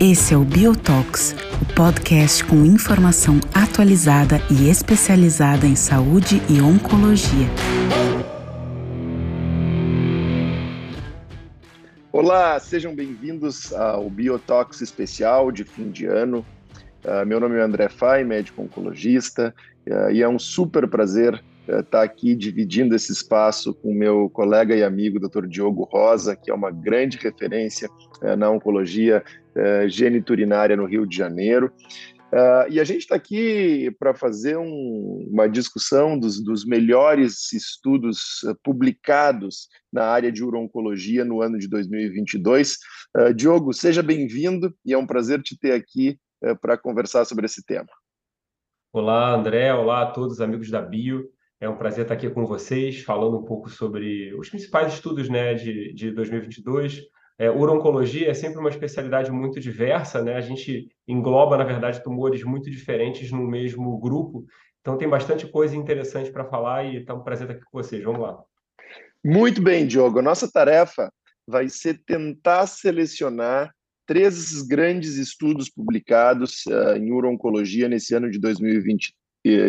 Esse é o Biotox, o podcast com informação atualizada e especializada em saúde e oncologia. Olá, sejam bem-vindos ao Biotox especial de fim de ano. Uh, meu nome é André Fai, médico oncologista, uh, e é um super prazer estar aqui dividindo esse espaço com meu colega e amigo Dr. Diogo Rosa, que é uma grande referência na oncologia geniturinária no Rio de Janeiro. E a gente está aqui para fazer um, uma discussão dos, dos melhores estudos publicados na área de urologia no ano de 2022. Uh, Diogo, seja bem-vindo e é um prazer te ter aqui para conversar sobre esse tema. Olá, André. Olá a todos os amigos da Bio. É um prazer estar aqui com vocês, falando um pouco sobre os principais estudos né, de, de 2022, é, urologia é sempre uma especialidade muito diversa, né? A gente engloba, na verdade, tumores muito diferentes no mesmo grupo. Então tem bastante coisa interessante para falar e está um prazer estar aqui com vocês. Vamos lá. Muito bem, Diogo. A nossa tarefa vai ser tentar selecionar três grandes estudos publicados uh, em urologia nesse ano de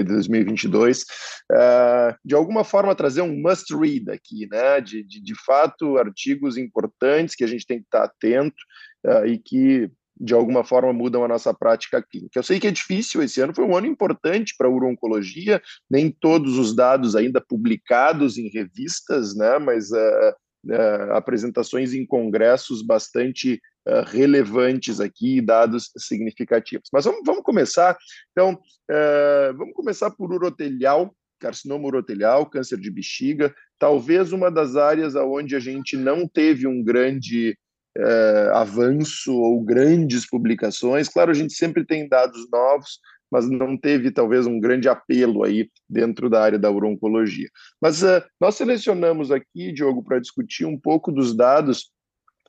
2020, 2022, uh, de alguma forma trazer um must read aqui, né? De, de, de, fato, artigos importantes que a gente tem que estar atento uh, e que de alguma forma mudam a nossa prática clínica. Eu sei que é difícil, esse ano foi um ano importante para a urologia, nem todos os dados ainda publicados em revistas, né, mas uh, uh, apresentações em congressos bastante uh, relevantes aqui, dados significativos. Mas vamos, vamos começar, então, uh, vamos começar por urotelial, carcinoma urotelial, câncer de bexiga, talvez uma das áreas onde a gente não teve um grande avanço ou grandes publicações. Claro, a gente sempre tem dados novos, mas não teve talvez um grande apelo aí dentro da área da urologia. Mas uh, nós selecionamos aqui, Diogo, para discutir um pouco dos dados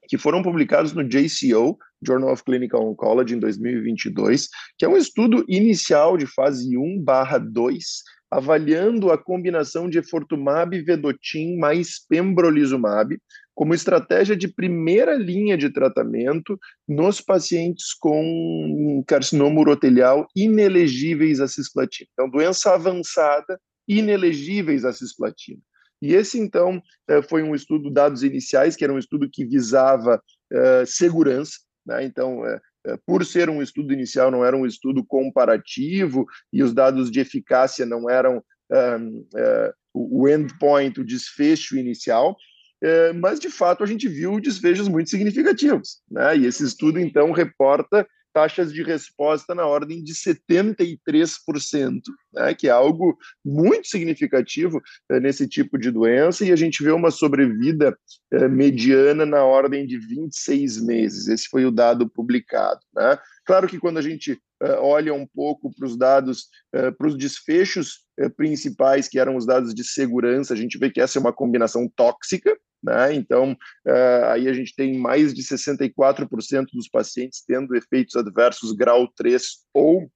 que foram publicados no JCO, Journal of Clinical Oncology, em 2022, que é um estudo inicial de fase 1/2, avaliando a combinação de efortumab vedotin mais pembrolizumab como estratégia de primeira linha de tratamento nos pacientes com carcinoma urotelial inelegíveis à cisplatina. Então, doença avançada, inelegíveis à cisplatina. E esse, então, eh, foi um estudo, dados iniciais, que era um estudo que visava uh, segurança, né? Então, uh, por ser um estudo inicial, não era um estudo comparativo e os dados de eficácia não eram uh, o endpoint, o desfecho inicial, é, mas de fato a gente viu desfechos muito significativos. Né? E esse estudo, então, reporta taxas de resposta na ordem de 73%, né? que é algo muito significativo é, nesse tipo de doença, e a gente vê uma sobrevida é, mediana na ordem de 26 meses. Esse foi o dado publicado. Né? Claro que quando a gente é, olha um pouco para os dados, para os desfechos principais, que eram os dados de segurança, a gente vê que essa é uma combinação tóxica, né? Então, uh, aí a gente tem mais de 64% dos pacientes tendo efeitos adversos grau 3 ou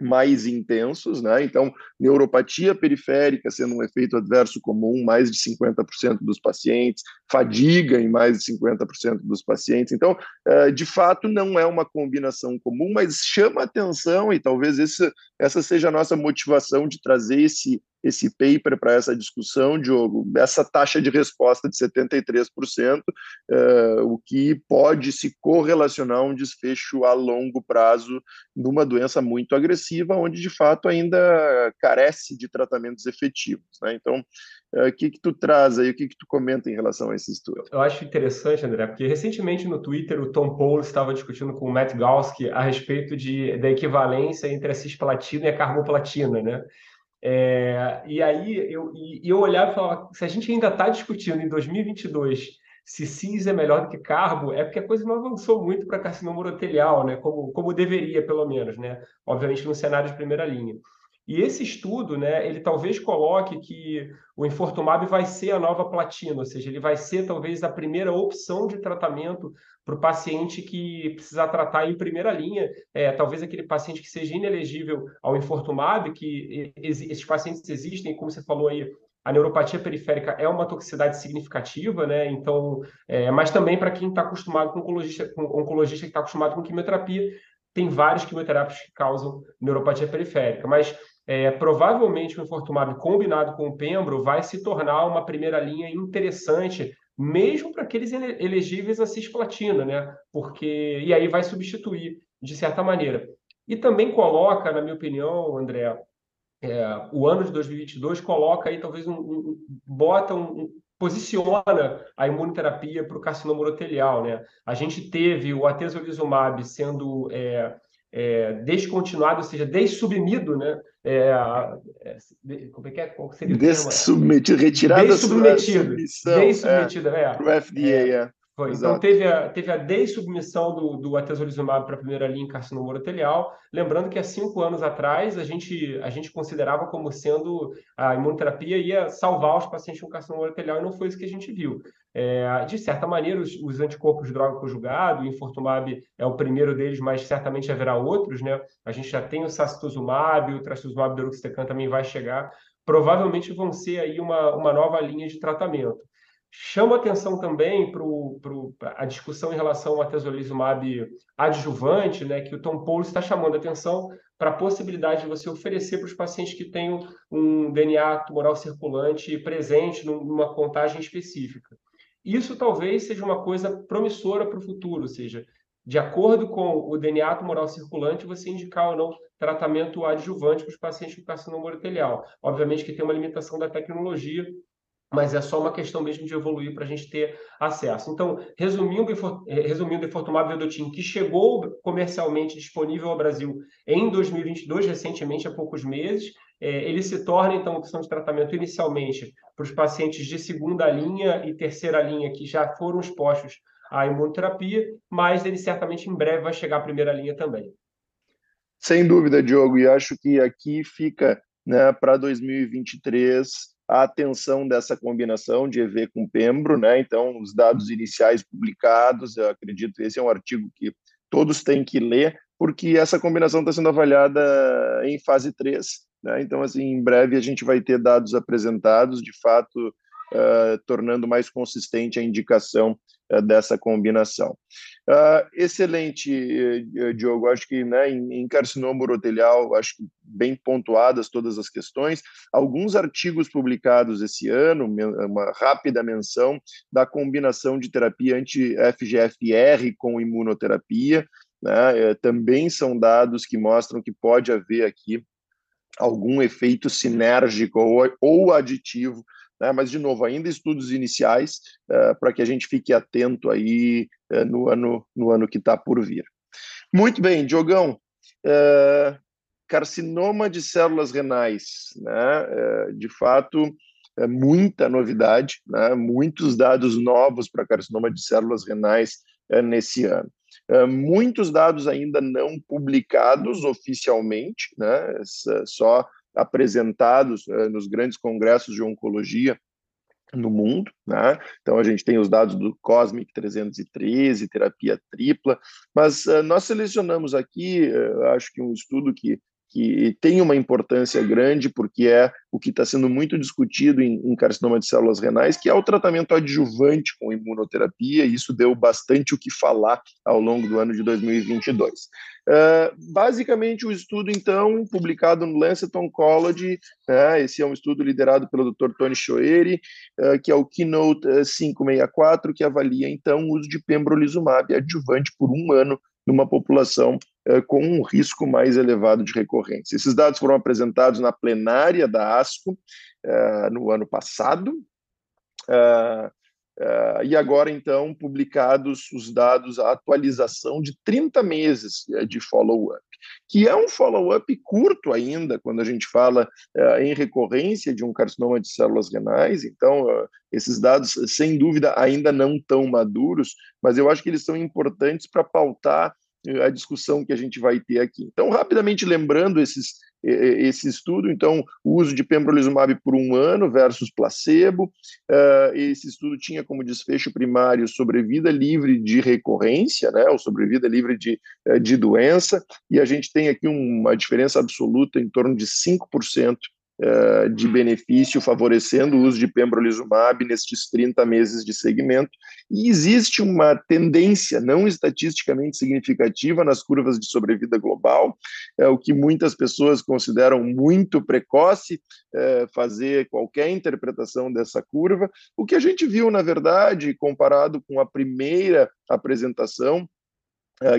mais intensos, né? Então, neuropatia periférica sendo um efeito adverso comum, mais de 50% dos pacientes, fadiga em mais de 50% dos pacientes. Então, eh, de fato, não é uma combinação comum, mas chama atenção e talvez esse, essa seja a nossa motivação de trazer esse esse paper para essa discussão, Diogo, essa taxa de resposta de 73%, uh, o que pode se correlacionar a um desfecho a longo prazo numa doença muito agressiva, onde de fato ainda carece de tratamentos efetivos. Né? Então, o uh, que, que tu traz aí, o que, que tu comenta em relação a esse estudo? Eu acho interessante, André, porque recentemente no Twitter o Tom Paul estava discutindo com o Matt Galsky a respeito de, da equivalência entre a cisplatina e a carboplatina, né? É, e aí eu, e, eu olhava e falava, se a gente ainda está discutindo em 2022 se cis é melhor do que carbo, é porque a coisa não avançou muito para carcinoma urotelial, né? Como, como deveria, pelo menos, né? Obviamente no cenário de primeira linha. E esse estudo, né, ele talvez coloque que o infortumab vai ser a nova platina, ou seja, ele vai ser talvez a primeira opção de tratamento para o paciente que precisar tratar em primeira linha, é, talvez aquele paciente que seja inelegível ao infortumab, que esses pacientes existem, como você falou aí, a neuropatia periférica é uma toxicidade significativa, né? Então, é, mas também para quem está acostumado com oncologista, com oncologista que está acostumado com quimioterapia, tem vários quimioterápicos que causam neuropatia periférica, mas é, provavelmente o infortumab combinado com o pembro vai se tornar uma primeira linha interessante mesmo para aqueles elegíveis a cisplatina, né? Porque e aí vai substituir de certa maneira. E também coloca, na minha opinião, André, é, o ano de 2022 coloca aí talvez um, um bota um, um, posiciona a imunoterapia para o carcinoma urotelial, né? A gente teve o atezolizumab sendo é, é, descontinuado, ou seja, dessubmido, né? É, é, como é que é? Qual seria o Dessubmetido, retirado Dessubmetido. Dessubmetido, é. Para o FDA, é. Foi. Então, teve a, teve a dessubmissão do, do atezolizumab para a primeira linha em carcinoma urotelial. Lembrando que há cinco anos atrás, a gente, a gente considerava como sendo a imunoterapia ia salvar os pacientes com carcinoma urotelial e não foi isso que a gente viu. É, de certa maneira, os, os anticorpos de droga conjugado, o infortumab é o primeiro deles, mas certamente haverá outros, né? A gente já tem o sacituzumab, o trastuzumab deruxtecan também vai chegar. Provavelmente vão ser aí uma, uma nova linha de tratamento. Chama atenção também para a discussão em relação ao atezolizumab adjuvante, né, que o Tom Paulo está chamando atenção para a possibilidade de você oferecer para os pacientes que tenham um DNA tumoral circulante presente numa contagem específica. Isso talvez seja uma coisa promissora para o futuro, ou seja, de acordo com o DNA tumoral circulante, você indicar ou não tratamento adjuvante para os pacientes com carcinoma urotelial. Obviamente que tem uma limitação da tecnologia, mas é só uma questão mesmo de evoluir para a gente ter acesso. Então, resumindo, eh, resumindo, o Infortumab vedotin, que chegou comercialmente disponível ao Brasil em 2022, recentemente, há poucos meses, é, ele se torna, então, opção de tratamento inicialmente para os pacientes de segunda linha e terceira linha que já foram expostos à imunoterapia, mas ele certamente em breve vai chegar à primeira linha também. Sem dúvida, Diogo, e acho que aqui fica né, para 2023 a atenção dessa combinação de EV com Pembro, né? Então, os dados iniciais publicados, eu acredito, esse é um artigo que todos têm que ler, porque essa combinação está sendo avaliada em fase 3, né? Então, assim, em breve a gente vai ter dados apresentados, de fato, uh, tornando mais consistente a indicação dessa combinação. Uh, excelente, uh, Diogo. Acho que né, em, em carcinoma urotelial, acho que bem pontuadas todas as questões. Alguns artigos publicados esse ano, uma rápida menção da combinação de terapia anti-FGFR com imunoterapia. Né, também são dados que mostram que pode haver aqui algum efeito sinérgico ou, ou aditivo né? mas, de novo, ainda estudos iniciais uh, para que a gente fique atento aí uh, no, ano, no ano que está por vir. Muito bem, Diogão. Uh, carcinoma de células renais, né? de fato, é muita novidade, né? muitos dados novos para carcinoma de células renais nesse ano. muitos dados ainda não publicados oficialmente, né? só apresentados uh, nos grandes congressos de oncologia no mundo, né? Então a gente tem os dados do Cosmic 313, terapia tripla, mas uh, nós selecionamos aqui, uh, acho que um estudo que que tem uma importância grande, porque é o que está sendo muito discutido em, em, carcinoma de células renais, que é o tratamento adjuvante com imunoterapia, e isso deu bastante o que falar ao longo do ano de 2022. Uh, basicamente, o estudo, então, publicado no Lancet Oncology, uh, esse é um estudo liderado pelo Dr. Tony Choeri, uh, que é o Keynote 564, que avalia, então, o uso de pembrolizumab adjuvante por um ano numa população eh, com um risco mais elevado de recorrência. Esses dados foram apresentados na plenária da ASCO no ano passado, eh, e agora, então, publicados os dados, a atualização de 30 meses de follow-up, que é um follow-up curto ainda, quando a gente fala em recorrência de um carcinoma de células renais. Então, esses dados, sem dúvida, ainda não estão maduros, mas eu acho que eles são importantes para pautar a discussão que a gente vai ter aqui. Então, rapidamente lembrando esses, esse estudo, então, o uso de pembrolizumab por um ano versus placebo, uh, esse estudo tinha como desfecho primário sobrevida livre de recorrência, né, ou sobrevida livre de, de doença, e a gente tem aqui uma diferença absoluta em torno de 5% uh, de benefício, favorecendo o uso de pembrolizumab nestes 30 meses de segmento. E existe uma tendência não estatisticamente significativa nas curvas de sobrevida global, é o que muitas pessoas consideram muito precoce é, fazer qualquer interpretação dessa curva. O que a gente viu, na verdade, comparado com a primeira apresentação,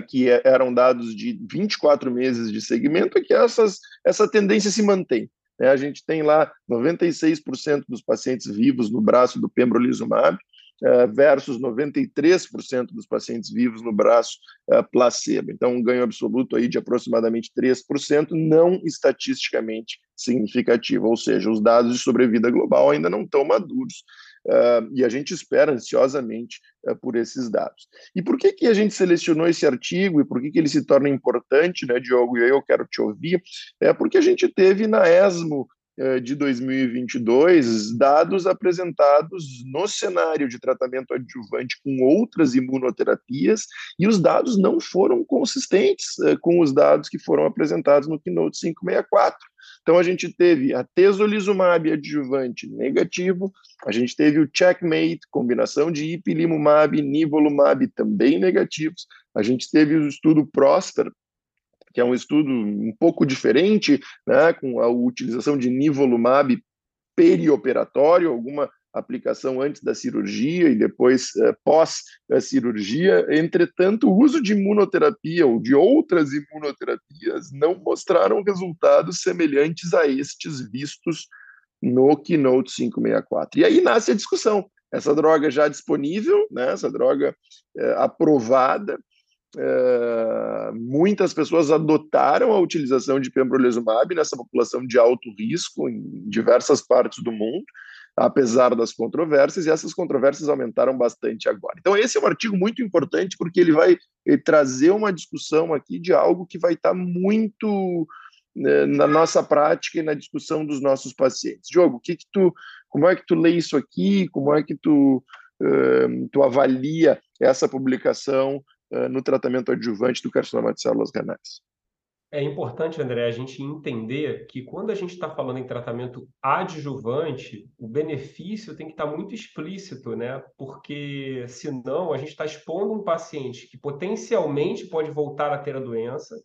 que eram dados de 24 meses de segmento, é que essas, essa tendência se mantém. Né? A gente tem lá 96% dos pacientes vivos no braço do pembrolizumab, é, versus 93% dos pacientes vivos no braço placebo. Então, um ganho absoluto aí de aproximadamente 3%, não estatisticamente significativo, ou seja, os dados de sobrevida global ainda não estão maduros Uh, e a gente espera ansiosamente uh, por esses dados. E por que, que a gente selecionou esse artigo e por que, que ele se torna importante, né, Diogo? E eu quero te ouvir. É porque a gente teve na ESMO uh, de 2022 dados apresentados no cenário de tratamento adjuvante com outras imunoterapias e os dados não foram consistentes com os dados que foram apresentados no Keynote 564. Então a gente teve a tesolizumab adjuvante negativo, a gente teve o checkmate, combinação de ipilimumab e nivolumab também negativos, a gente teve o estudo Prosper, que é um estudo um pouco diferente, né, com a utilização de nivolumab perioperatório, alguma aplicação antes da cirurgia e depois eh, pós-cirurgia. Entretanto, o uso de imunoterapia ou de outras imunoterapias não mostraram resultados semelhantes a estes vistos no Keynote 564. E aí nasce a discussão. Essa droga já disponível, né, essa droga eh, aprovada, muitas pessoas adotaram a utilização de pembrolizumab nessa população de alto risco em diversas partes do mundo apesar das controvérsias, e essas controvérsias aumentaram bastante agora. Então, esse é um artigo muito importante, porque ele vai trazer uma discussão aqui de algo que vai estar muito né, na nossa prática e na discussão dos nossos pacientes. Diogo, que, que tu, como é que tu lê isso aqui? Como é que tu, uh, tu avalia essa publicação uh, no tratamento adjuvante do carcinoma de células renais? É importante, André, a gente entender que quando a gente está falando em tratamento adjuvante, o benefício tem que estar tá muito explícito, né? Porque senão a gente está expondo um paciente que potencialmente pode voltar a ter a doença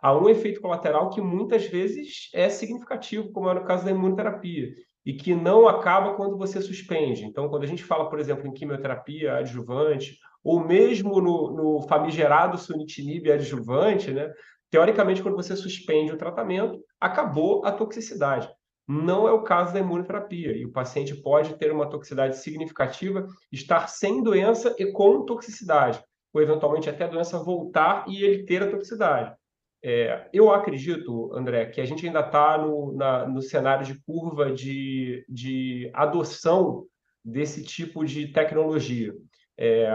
a um efeito colateral que muitas vezes é significativo, como é no caso da imunoterapia, e que não acaba quando você suspende. Então, quando a gente fala, por exemplo, em quimioterapia adjuvante, ou mesmo no, no famigerado sunitinib adjuvante, né? Teoricamente, quando você suspende o tratamento, acabou a toxicidade. Não é o caso da imunoterapia, e o paciente pode ter uma toxicidade significativa, estar sem doença e com toxicidade, ou eventualmente até a doença voltar e ele ter a toxicidade. É, eu acredito, André, que a gente ainda está no, no cenário de curva de, de adoção desse tipo de tecnologia. É,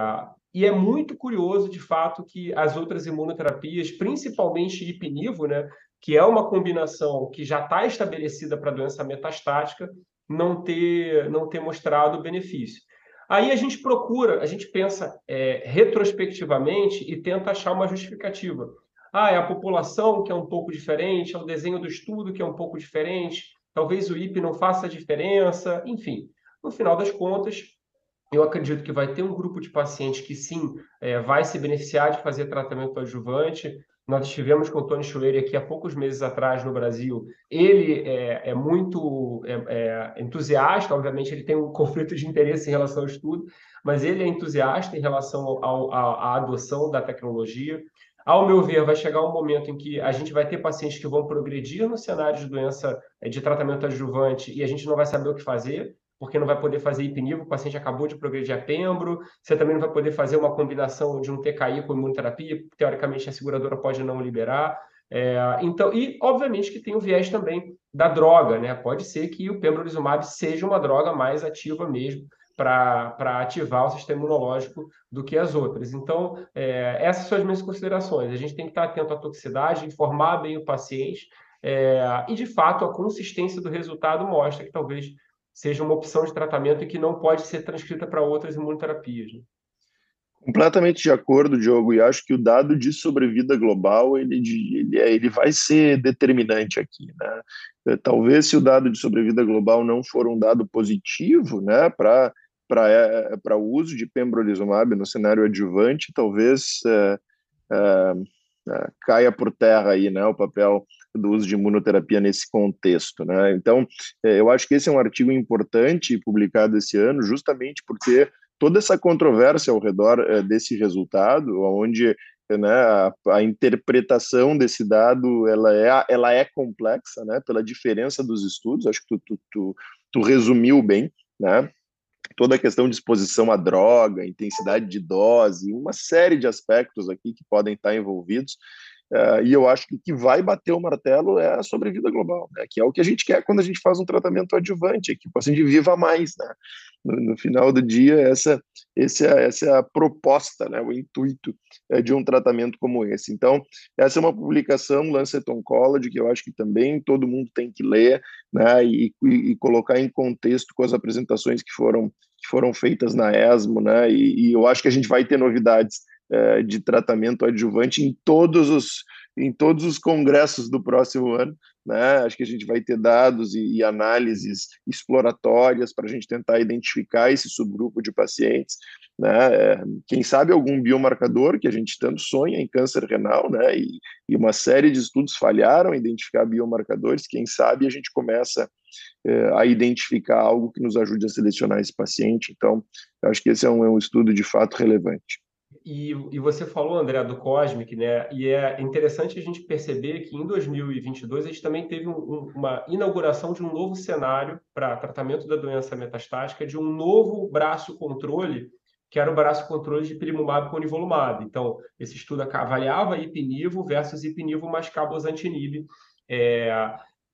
e é muito curioso, de fato, que as outras imunoterapias, principalmente ipinivo, né, que é uma combinação que já está estabelecida para doença metastática, não ter, não ter mostrado benefício. Aí a gente procura, a gente pensa é, retrospectivamente e tenta achar uma justificativa. Ah, é a população que é um pouco diferente, é o desenho do estudo que é um pouco diferente, talvez o IP não faça diferença, enfim. No final das contas, eu acredito que vai ter um grupo de pacientes que sim é, vai se beneficiar de fazer tratamento adjuvante. Nós estivemos com o Tony Schuller aqui há poucos meses atrás no Brasil. Ele é, é muito é, é entusiasta, obviamente ele tem um conflito de interesse em relação ao estudo, mas ele é entusiasta em relação à adoção da tecnologia. Ao meu ver, vai chegar um momento em que a gente vai ter pacientes que vão progredir no cenário de doença é, de tratamento adjuvante e a gente não vai saber o que fazer porque não vai poder fazer ipinivo, o paciente acabou de progredir a pembro, você também não vai poder fazer uma combinação de um TKI com imunoterapia, teoricamente a seguradora pode não liberar. É, então, e obviamente que tem o viés também da droga, né? Pode ser que o pembrolizumab seja uma droga mais ativa mesmo para ativar o sistema imunológico do que as outras. Então, é, essas são as minhas considerações. A gente tem que estar atento à toxicidade, informar bem o paciente, é, e de fato a consistência do resultado mostra que talvez seja uma opção de tratamento e que não pode ser transcrita para outras imunoterapias. Né? Completamente de acordo, Diogo, e acho que o dado de sobrevida global ele, ele, é, ele vai ser determinante aqui. Né? É, talvez se o dado de sobrevida global não for um dado positivo né, para para o uso de pembrolizumab no cenário adjuvante, talvez é, é, é, caia por terra aí, né, o papel do uso de imunoterapia nesse contexto, né? Então, é, eu acho que esse é um artigo importante publicado esse ano, justamente porque toda essa controvérsia ao redor é, desse resultado, onde né, a, a, interpretação desse dado ela é, ela é complexa, né, pela diferença dos estudos. Acho que tu, tu, tu, tu resumiu bem, né? Toda a questão de exposição à droga, intensidade de dose, uma série de aspectos aqui que podem estar envolvidos. Uh, e eu acho que o que vai bater o martelo é a sobrevida global, né? que é o que a gente quer quando a gente faz um tratamento adjuvante, que o paciente viva mais. Né? No, no, final do dia, essa, esse é, essa é a proposta, né? o intuito é, de um tratamento como esse. Então, essa é uma publicação, Lancet Oncology, que eu acho que também todo mundo tem que ler né? e, e, e colocar em contexto com as apresentações que foram, que foram feitas na ESMO, né? e, e eu acho que a gente vai ter novidades é, de tratamento adjuvante em todos os em todos os congressos do próximo ano. Né? Acho que a gente vai ter dados e, e análises exploratórias para a gente tentar identificar esse subgrupo de pacientes. Né? É, quem sabe algum biomarcador que a gente tanto sonha em câncer renal, né? E, e uma série de estudos falharam em identificar biomarcadores. Quem sabe a gente começa é, a identificar algo que nos ajude a selecionar esse paciente. Então, acho que esse é um, é um estudo de fato relevante. E, e, você falou, André, do Cosmic, né? E é interessante a gente perceber que em 2022 a gente também teve um, um, uma inauguração de um novo cenário para tratamento da doença metastática, de um novo braço controle, que era o braço controle de pilimumab com nivolumab. Então, esse estudo avaliava ipinivo versus ipinivo mais cabozantinib. É,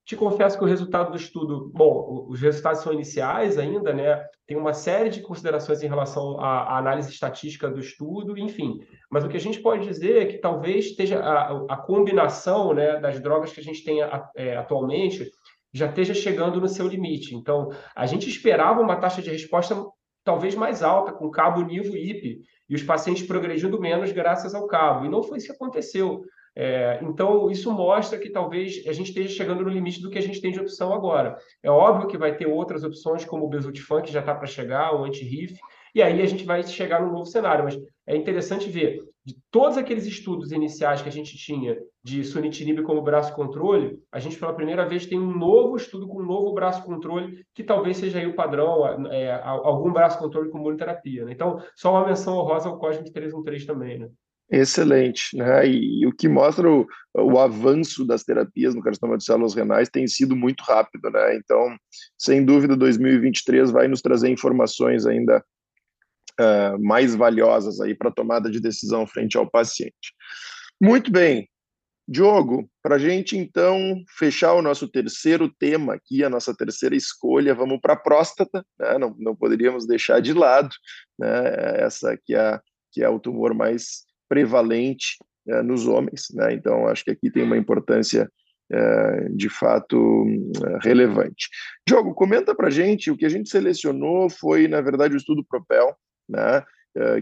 te confesso que o resultado do estudo, bom, os resultados são iniciais ainda, né? Tem uma série de considerações em relação à, análise estatística do estudo, enfim. Mas o que a gente pode dizer é que talvez esteja a, a combinação né, das drogas que a gente tem a, é, atualmente já esteja chegando no seu limite. Então, a gente esperava uma taxa de resposta talvez mais alta, com cabo, nivo IP, e os pacientes progredindo menos graças ao cabo. E não foi isso que aconteceu. É, então, isso mostra que talvez a gente esteja chegando no limite do que a gente tem de opção agora. É óbvio que vai ter outras opções, como o Besultifan, que já está para chegar, o anti-RIF, e aí a gente vai chegar num novo cenário. Mas é interessante ver, de todos aqueles estudos iniciais que a gente tinha de sunitinib como braço controle, a gente pela primeira vez tem um novo estudo com um novo braço controle, que talvez seja aí o padrão, é, algum braço controle com monoterapia. Né? Então, só uma menção honrosa ao Cosmic 313 também, né? Excelente, né? E, e, o que mostra o, o, avanço das terapias no carcinoma de células renais tem sido muito rápido, né? Então, sem dúvida, 2023 vai nos trazer informações ainda uh, mais valiosas aí para tomada de decisão frente ao paciente. Muito bem, Diogo, para a gente então fechar o nosso terceiro tema aqui, a nossa terceira escolha, vamos para a próstata, né? não, não poderíamos deixar de lado, né? Essa que é, que é o tumor mais prevalente é, nos homens. Né? Então, acho que aqui tem uma importância é, de fato relevante. Diogo, comenta para gente o que a gente selecionou foi, na verdade, o estudo Propel, né?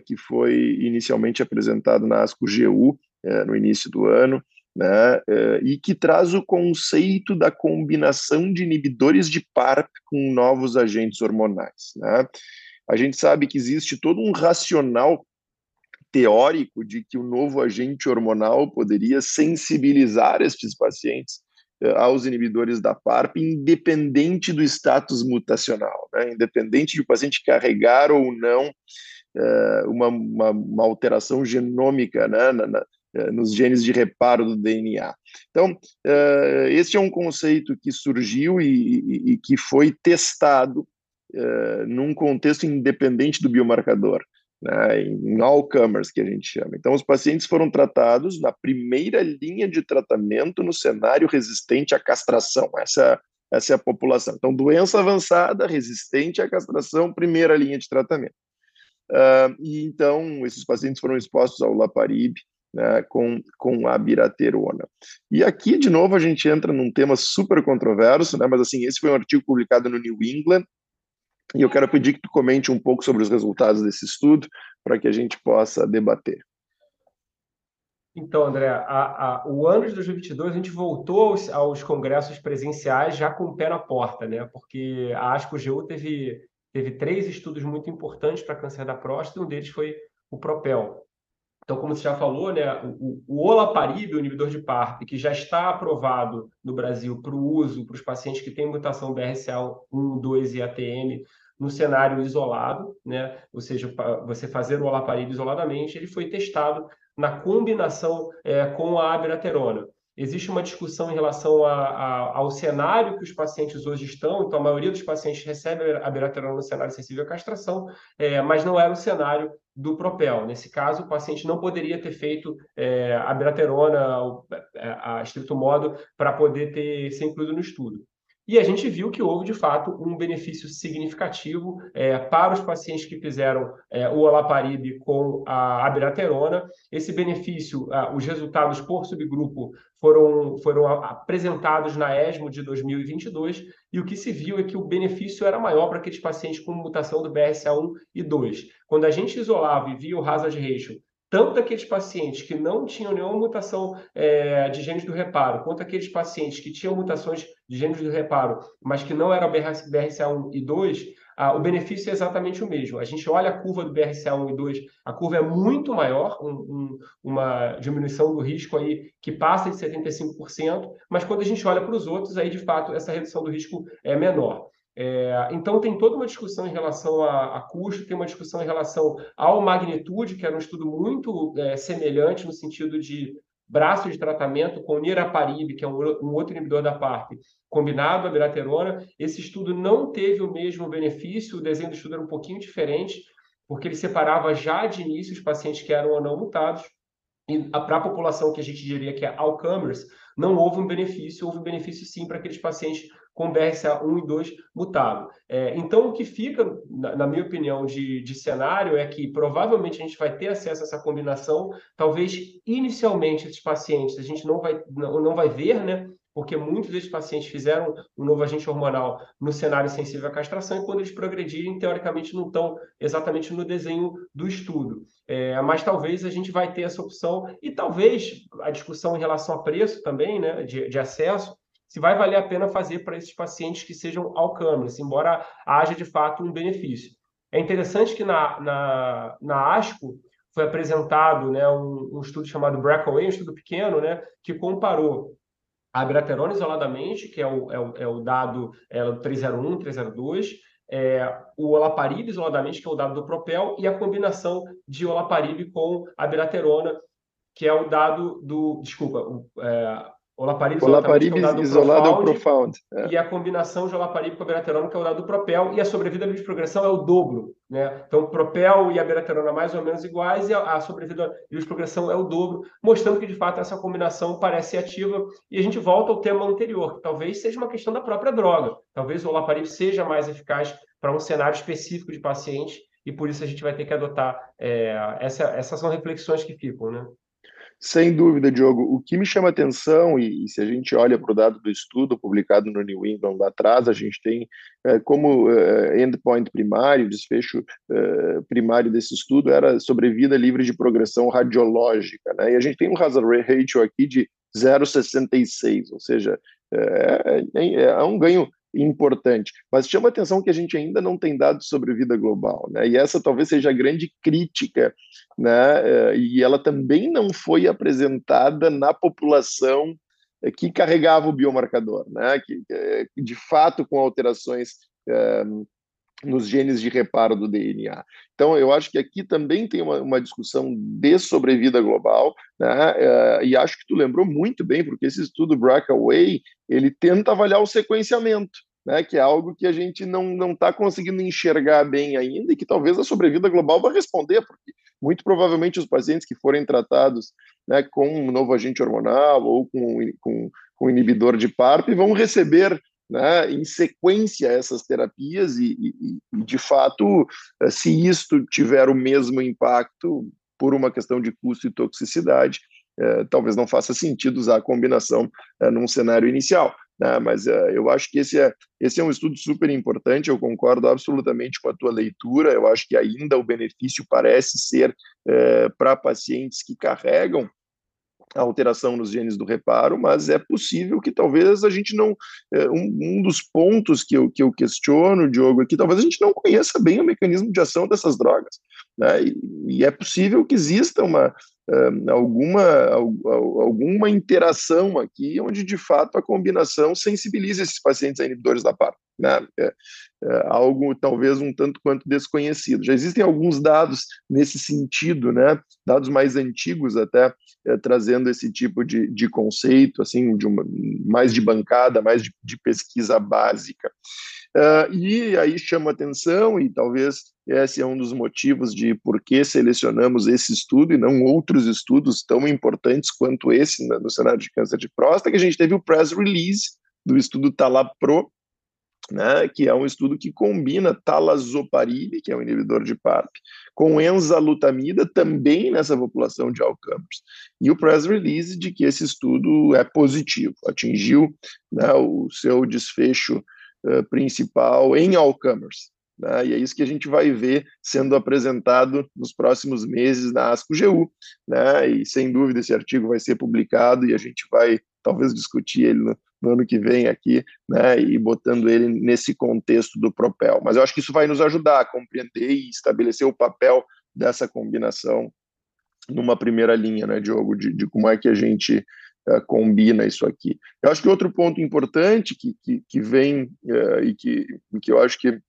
Que foi inicialmente apresentado na ASCO-GU no início do ano, né? E que traz o conceito da combinação de inibidores de PARP com novos agentes hormonais. Né? A gente sabe que existe todo um racional teórico de que o novo agente hormonal poderia sensibilizar estes pacientes eh, aos inibidores da PARP, independente do status mutacional, né? independente de o paciente carregar ou não eh, uma, uma, uma, alteração genômica né? na, na, eh, nos genes de reparo do DNA. Então, esse é um conceito que surgiu e, e, e que foi testado num contexto independente do biomarcador né, em all comers, que a gente chama. Então, os pacientes foram tratados na primeira linha de tratamento no cenário resistente à castração. Essa, essa é a população. Então, doença avançada, resistente à castração, primeira linha de tratamento. Uh, e então, esses pacientes foram expostos ao Laparib, né, com, com a biraterona. E aqui, de novo, a gente entra num tema super controverso, né, mas assim, esse foi um artigo publicado no New England, E eu quero pedir que tu comente um pouco sobre os resultados desse estudo, para que a gente possa debater. Então, André, a, a, o ano de 2022 a gente voltou aos, aos, congressos presenciais já com o pé na porta, né? Porque a ASCO-GU teve, teve três estudos muito importantes para câncer da próstata, um deles foi o Propel. Então, como você já falou, né, o, o olaparib, o inibidor de PARP, que já está aprovado no Brasil para o uso para os pacientes que têm mutação BRCA1, 2 e ATM no cenário isolado, né? ou seja, você fazer o olaparib isoladamente, ele foi testado na combinação é, com a abiraterona. Existe uma discussão em relação a, a, ao cenário que os pacientes hoje estão, então a maioria dos pacientes recebe a abiraterona no cenário sensível à castração, é, mas não era o cenário do Propel. Nesse caso, o paciente não poderia ter feito é, a abiraterona, a, a estrito modo, para poder ter, ser incluído no estudo. E a gente viu que houve, de fato, um benefício significativo é, para os pacientes que fizeram é, o olaparib com a abiraterona. Esse benefício, os resultados por subgrupo foram, foram apresentados na ESMO de 2022 e o que se viu é que o benefício era maior para aqueles pacientes com mutação do BRCA1 e 2. Quando a gente isolava e via o hazard ratio tanto aqueles pacientes que não tinham nenhuma mutação é, de genes do reparo, quanto aqueles pacientes que tinham mutações de genes do reparo, mas que não eram BRCA1 e 2, ah, o benefício é exatamente o mesmo. A gente olha a curva do BRCA1 e 2, a curva é muito maior, um, um, uma diminuição do risco aí que passa de 75%, mas quando a gente olha para os outros, aí de fato essa redução do risco é menor. É, então, tem toda uma discussão em relação a, a, custo, tem uma discussão em relação ao magnitude, que era um estudo muito é, semelhante no sentido de braço de tratamento com niraparib, que é um, um outro inibidor da PARP, combinado a biraterona. Esse estudo não teve o mesmo benefício, o desenho do estudo era um pouquinho diferente, porque ele separava já de início os pacientes que eram ou não mutados, e para a população que a gente diria que é all-comers, não houve um benefício, houve um benefício sim para aqueles pacientes com BRCA1 e 2 mutado. É, então, o que fica, na, na, minha opinião, de, de cenário é que provavelmente a gente vai ter acesso a essa combinação, talvez inicialmente esses pacientes a gente não vai, não, não vai ver, né? Porque muitos desses pacientes fizeram um novo agente hormonal no cenário sensível à castração e quando eles progredirem, teoricamente não estão exatamente no desenho do estudo. É, mas talvez a gente vai ter essa opção e talvez a discussão em relação a preço também, né, de, de acesso, se vai valer a pena fazer para esses pacientes que sejam alcanos, embora haja de fato um benefício. É interessante que na, na, na ASCO foi apresentado né, um, um estudo chamado Breakaway, um estudo pequeno, né, que comparou a abiraterona isoladamente, que é o, é o, é o dado é o 301, 302, é, o olaparib isoladamente, que é o dado do Propel, e a combinação de olaparib com abiraterona, que é o dado do, desculpa, o, é, Olaparib, Olaparib é isolado é o Profound. É. E a combinação de Olaparib com a beraterona, que é o dado do Propel, e a sobrevida livre de progressão é o dobro. Né? Então, o Propel e a beraterona mais ou menos iguais, e a, a sobrevida livre de progressão é o dobro, mostrando que, de fato, essa combinação parece ativa. E a gente volta ao tema anterior, que talvez seja uma questão da própria droga. Talvez o Olaparib seja mais eficaz para um cenário específico de paciente, e por isso a gente vai ter que adotar. É, essa, essas são reflexões que ficam, né? Sem dúvida, Diogo. O que me chama atenção, e, e se a gente olha para o dado do estudo publicado no New England lá atrás, a gente tem é, como é, endpoint primário, desfecho é, primário desse estudo era sobrevida livre de progressão radiológica. Né? E a gente tem um hazard ratio aqui de 0,66, ou seja, é, é, é um ganho importante. Mas chama atenção que a gente ainda não tem dados sobre vida global, né? E essa talvez seja a grande crítica, né? Eh, e ela também não foi apresentada na população eh, que carregava o biomarcador, né? Que, de fato com alterações nos genes de reparo do DNA. Então, eu acho que aqui também tem uma, uma discussão de sobrevida global, né? É, e acho que tu lembrou muito bem, porque esse estudo Breakaway, ele tenta avaliar o sequenciamento, né? que é algo que a gente não está conseguindo enxergar bem ainda e que talvez a sobrevida global vai responder, porque muito provavelmente os pacientes que forem tratados né, com um novo agente hormonal ou com, com, com inibidor de PARP vão receber né, em sequência essas terapias e, e, de fato, eh, se isto tiver o mesmo impacto por uma questão de custo e toxicidade, eh, talvez não faça sentido usar a combinação eh, num cenário inicial. né? mas eu acho que esse é, esse é um estudo super importante, eu concordo absolutamente com a tua leitura, eu acho que ainda o benefício parece ser para pacientes que carregam a alteração nos genes do reparo, mas é possível que talvez a gente não. É, um, um, dos pontos que eu, que eu questiono, Diogo, é que talvez a gente não conheça bem o mecanismo de ação dessas drogas. Né? E, e é possível que exista uma, alguma, alguma interação aqui onde de fato a combinação sensibiliza esses pacientes a inibidores da PAR. Né? É, é algo talvez um tanto quanto desconhecido. Já existem alguns dados nesse sentido, né? dados mais antigos até, é, trazendo esse tipo de, de conceito, assim, de uma, mais de bancada, mais de, de pesquisa básica. Uh, e aí chama atenção, e talvez esse é um dos motivos de por que selecionamos esse estudo e não outros estudos tão importantes quanto esse no cenário de câncer de próstata, que a gente teve o press release do estudo TALAPRO, né, que é um estudo que combina talazoparib, que é um inibidor de PARP, com enzalutamida, também nessa população de Alzheimer's. E o press release de que esse estudo é positivo, atingiu né, o seu desfecho uh, principal em Alzheimer's. Né? E é isso que a gente vai ver sendo apresentado nos próximos meses na ASCO-GU. Né? E sem dúvida esse artigo vai ser publicado e a gente vai talvez discutir ele no, no ano que vem aqui, né? E botando ele nesse contexto do Propel. Mas eu acho que isso vai nos ajudar a compreender e estabelecer o papel dessa combinação numa primeira linha, né, Diogo, de, de como é que a gente uh, combina isso aqui. Eu acho que outro ponto importante que, que, que vem uh, e que, que eu acho que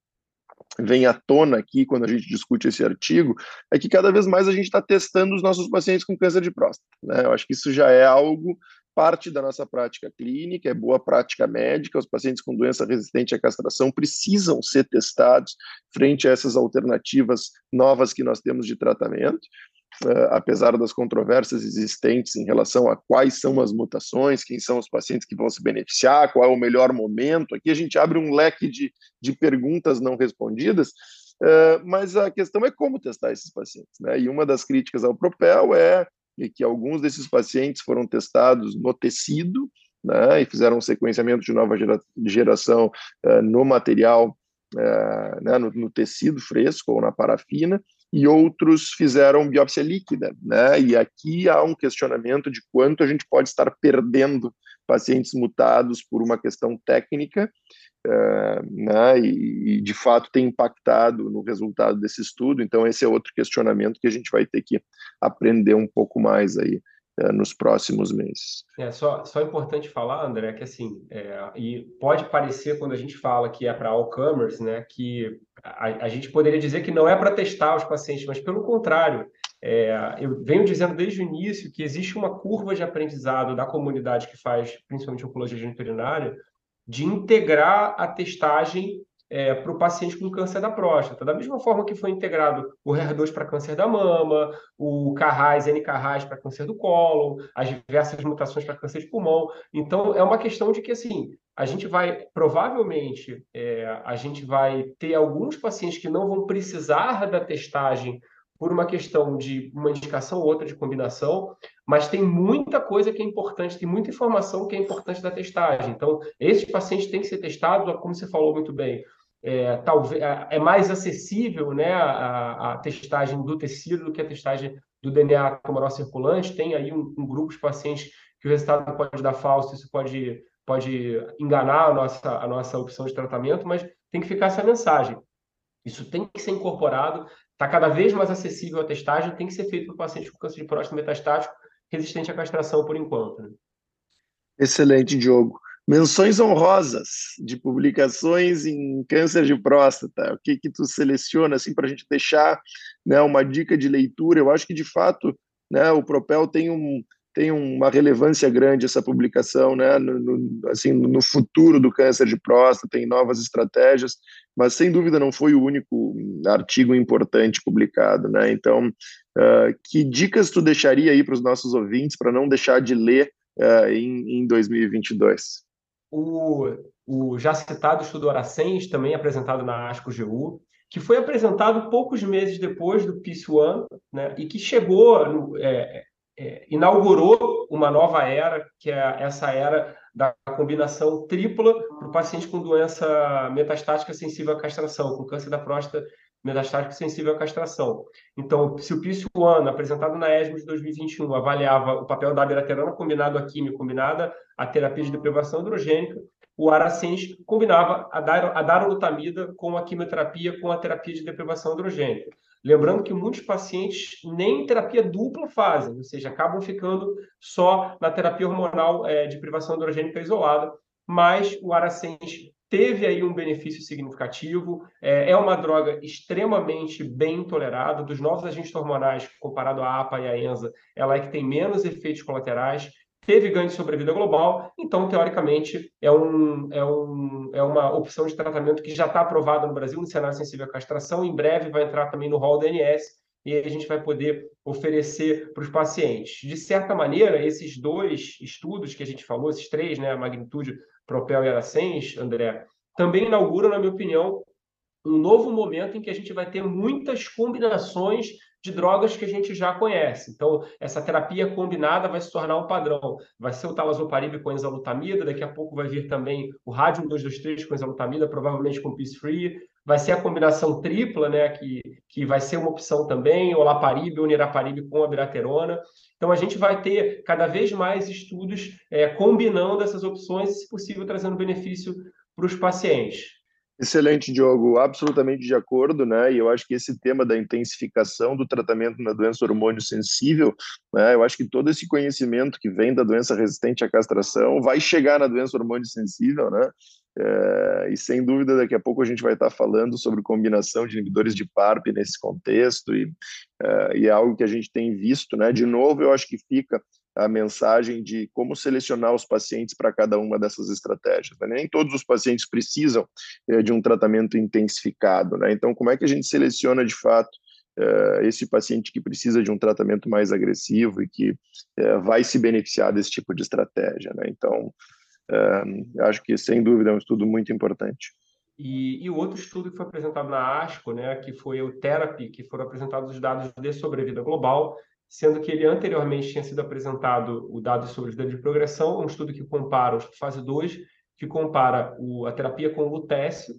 vem à tona aqui quando a gente discute esse artigo é que cada vez mais a gente está testando os nossos pacientes com câncer de próstata. Né? Eu acho que isso já é algo parte da nossa prática clínica, é boa prática médica. Os pacientes com doença resistente à castração precisam ser testados frente a essas alternativas novas que nós temos de tratamento. Uh, apesar das controvérsias existentes em relação a quais são as mutações, quem são os pacientes que vão se beneficiar, qual é o melhor momento. Aqui a gente abre um leque de, de perguntas não respondidas, uh, mas a questão é como testar esses pacientes. Né? E uma das críticas ao Propel é que alguns desses pacientes foram testados no tecido, né, e fizeram um sequenciamento de nova gera, geração uh, no material, né, no, no tecido fresco ou na parafina, e outros fizeram biópsia líquida, né? E aqui há um questionamento de quanto a gente pode estar perdendo pacientes mutados por uma questão técnica, uh, né? E, e, de fato tem impactado no resultado desse estudo. Então esse é outro questionamento que a gente vai ter que aprender um pouco mais aí nos próximos meses. É só, só importante falar, André, que assim, é, e pode parecer quando a gente fala que é para all comers, né, que a, a, gente poderia dizer que não é para testar os pacientes, mas pelo contrário, é, eu venho dizendo desde o início que existe uma curva de aprendizado da comunidade que faz, principalmente oncologia genitorinária, de integrar a testagem é, para o paciente com câncer da próstata. Da mesma forma que foi integrado o HER2 para câncer da mama, o CARRAS, NCARRAS para câncer do colo, as diversas mutações para câncer de pulmão. Então, é uma questão de que, assim, a gente vai, provavelmente, é, a gente vai ter alguns pacientes que não vão precisar da testagem por uma questão de uma indicação ou outra de combinação, mas tem muita coisa que é importante, tem muita informação que é importante da testagem. Então, esses pacientes têm que ser testados, como você falou muito bem, é, talvez é, é mais acessível né, a, a, testagem do tecido do que a testagem do DNA tumoral circulante. Tem aí um, um grupo de pacientes que o resultado pode dar falso, isso pode, pode enganar a nossa, a nossa opção de tratamento, mas tem que ficar essa mensagem. Isso tem que ser incorporado, está cada vez mais acessível a testagem, tem que ser feito para o paciente com câncer de próstata metastático resistente à castração por enquanto. Né? Excelente, Diogo. Menções honrosas de publicações em câncer de próstata. O que que tu seleciona assim para a gente deixar, né, uma dica de leitura? Eu acho que de fato, né, o Propel tem um tem uma relevância grande essa publicação, né, no, no, assim, no futuro do câncer de próstata, tem novas estratégias, mas sem dúvida não foi o único artigo importante publicado, né? Então, uh, que dicas tu deixaria aí para os nossos ouvintes para não deixar de ler uh, em, em 2022? o, o já citado estudo Horacens, também apresentado na ASCO-GU, que foi apresentado poucos meses depois do PIS One, né, e que chegou, é, é, inaugurou uma nova era, que é essa era da combinação tripla para o paciente com doença metastática sensível à castração, com câncer da próstata metastático sensível à castração. Então, se o PIS-1, apresentado na ESMO de 2021, avaliava o papel da abiraterona combinado à quimio, combinada à terapia de deprivação hidrogênica, o Aracens combinava a, a darolutamida com a quimioterapia com a terapia de deprivação hidrogênica. Lembrando que muitos pacientes nem terapia dupla fazem, ou seja, acabam ficando só na terapia hormonal é, de privação hidrogênica isolada, mas o Aracens teve aí um benefício significativo, é, é, uma droga extremamente bem tolerada, dos novos agentes hormonais, comparado à APA e à ENZA, ela é que tem menos efeitos colaterais, teve ganho de sobrevida global, então, teoricamente, é, um, é, um, é uma opção de tratamento que já está aprovada no Brasil, no cenário sensível à castração, em breve vai entrar também no rol DNS, e a gente vai poder oferecer para os pacientes. De certa maneira, esses dois estudos que a gente falou, esses três, né, a magnitude Propel e Aracens, André, também inauguram, na minha opinião, um novo momento em que a gente vai ter muitas combinações de drogas que a gente já conhece. Então, essa terapia combinada vai se tornar um padrão. Vai ser o talazoparib com enzalutamida, daqui a pouco vai vir também o radium 223 com enzalutamida, provavelmente com peace-free. Vai ser a combinação tripla, né, que, que vai ser uma opção também, olaparib ou niraparib com abiraterona. Então, a gente vai ter cada vez mais estudos é, combinando essas opções, se possível, trazendo benefício para os pacientes. Excelente, Diogo, absolutamente de acordo, né? E eu acho que esse tema da intensificação do tratamento na doença hormônio sensível, né? Eu acho que todo esse conhecimento que vem da doença resistente à castração vai chegar na doença hormônio sensível, né? É, e sem dúvida, daqui a pouco a gente vai estar falando sobre combinação de inibidores de PARP nesse contexto, e, é, e é algo que a gente tem visto, né? De novo, eu acho que fica a mensagem de como selecionar os pacientes para cada uma dessas estratégias. Né? Nem todos os pacientes precisam é, de um tratamento intensificado. Né? Então, como é que a gente seleciona de fato é, esse paciente que precisa de um tratamento mais agressivo e que é, vai se beneficiar desse tipo de estratégia? Né? Então, acho que sem dúvida é um estudo muito importante. E, e, o outro estudo que foi apresentado na ASCO, né, que foi o Therapy, que foram apresentados os dados de sobrevida global, sendo que ele anteriormente tinha sido apresentado o dado sobre vida de progressão, um estudo que compara, fase 2, que compara o, a terapia com o lutécio,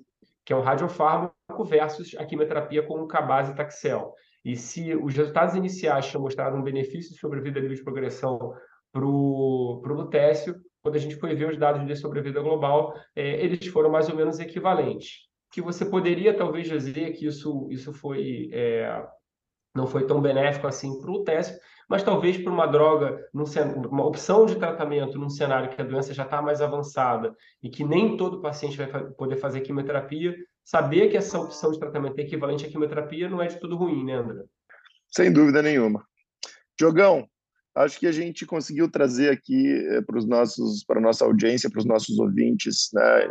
que é um radiofármaco, versus a quimioterapia com o cabaz e taxel. E se os resultados iniciais tinham mostrado um benefício de sobrevida livre de progressão para o lutécio, quando a gente foi ver os dados de sobrevida global, é, eles foram mais ou menos equivalentes. Que você poderia talvez dizer que isso, isso foi é, não foi tão benéfico assim para o teste, mas talvez para uma droga, uma opção de tratamento num cenário que a doença já está mais avançada e que nem todo paciente vai poder fazer quimioterapia, saber que essa opção de tratamento é equivalente à quimioterapia não é de tudo ruim, né, André? Sem dúvida nenhuma. Jogão, acho que a gente conseguiu trazer aqui eh, para os nossos, para nossa audiência, para os nossos ouvintes, né,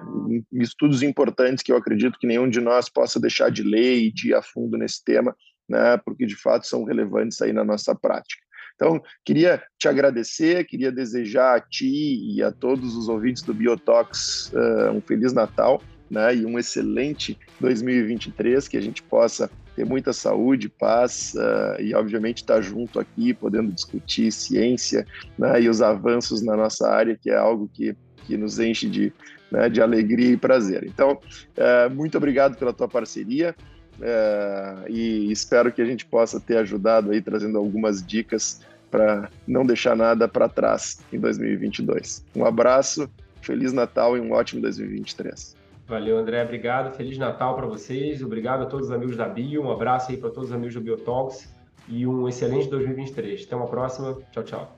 estudos importantes que eu acredito que nenhum de nós possa deixar de ler e de ir a fundo nesse tema né, porque de fato são relevantes aí na nossa prática. Então, queria te agradecer, queria desejar a ti e a todos os ouvintes do Biotox uh, um Feliz Natal né, e um excelente 2023, que a gente possa ter muita saúde, paz uh, e, obviamente, estar junto aqui, podendo discutir ciência né, e os avanços na nossa área, que é algo que, que nos enche de, né, de alegria e prazer. Então, uh, muito obrigado pela tua parceria. É, e espero que a gente possa ter ajudado aí, trazendo algumas dicas para não deixar nada para trás em 2022. Um abraço, Feliz Natal e um ótimo 2023. Valeu, André. Obrigado. Feliz Natal para vocês. Obrigado a todos os amigos da Bio. Um abraço aí para todos os amigos do Biotalks e um excelente 2023. Até uma próxima. Tchau, tchau.